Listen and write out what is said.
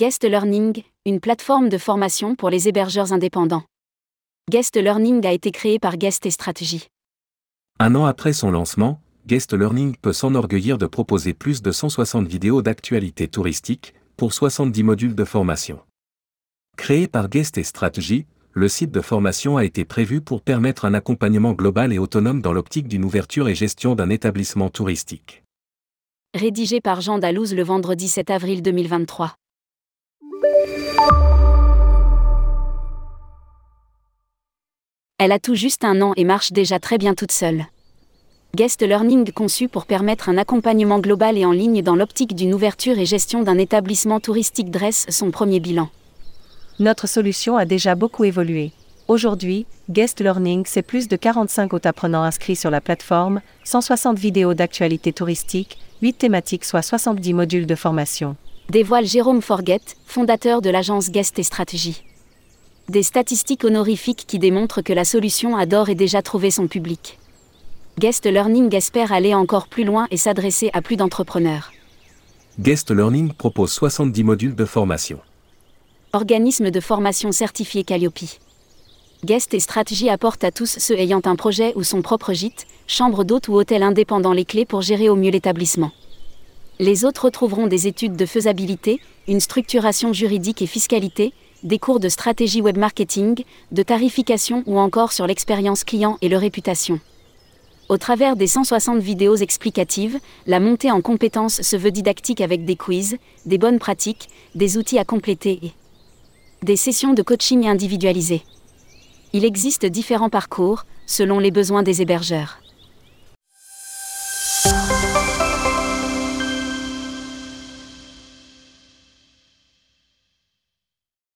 Guest Learning, une plateforme de formation pour les hébergeurs indépendants. Guest Learning a été créé par Guest et Strategy. Un an après son lancement, Guest Learning peut s'enorgueillir de proposer plus de 160 vidéos d'actualité touristique, pour 70 modules de formation. Créé par Guest et Strategy, le site de formation a été prévu pour permettre un accompagnement global et autonome dans l'optique d'une ouverture et gestion d'un établissement touristique. Rédigé par Jean Dalouse le vendredi 7 avril 2023. Elle a tout juste un an et marche déjà très bien toute seule. Guest Learning conçu pour permettre un accompagnement global et en ligne dans l'optique d'une ouverture et gestion d'un établissement touristique dresse son premier bilan. Notre solution a déjà beaucoup évolué. Aujourd'hui, Guest Learning, c'est plus de 45 autres apprenants inscrits sur la plateforme, 160 vidéos d'actualité touristique, 8 thématiques soit 70 modules de formation. Dévoile Jérôme Forget, fondateur de l'agence Guest et Stratégie. Des statistiques honorifiques qui démontrent que la solution a d'ores et déjà trouvé son public. Guest Learning espère aller encore plus loin et s'adresser à plus d'entrepreneurs. Guest Learning propose 70 modules de formation. Organisme de formation certifié Calliope. Guest et Stratégie apportent à tous ceux ayant un projet ou son propre gîte, chambre d'hôte ou hôtel indépendant les clés pour gérer au mieux l'établissement. Les autres retrouveront des études de faisabilité, une structuration juridique et fiscalité, des cours de stratégie web marketing, de tarification ou encore sur l'expérience client et leur réputation. Au travers des 160 vidéos explicatives, la montée en compétences se veut didactique avec des quiz, des bonnes pratiques, des outils à compléter et des sessions de coaching individualisées. Il existe différents parcours, selon les besoins des hébergeurs.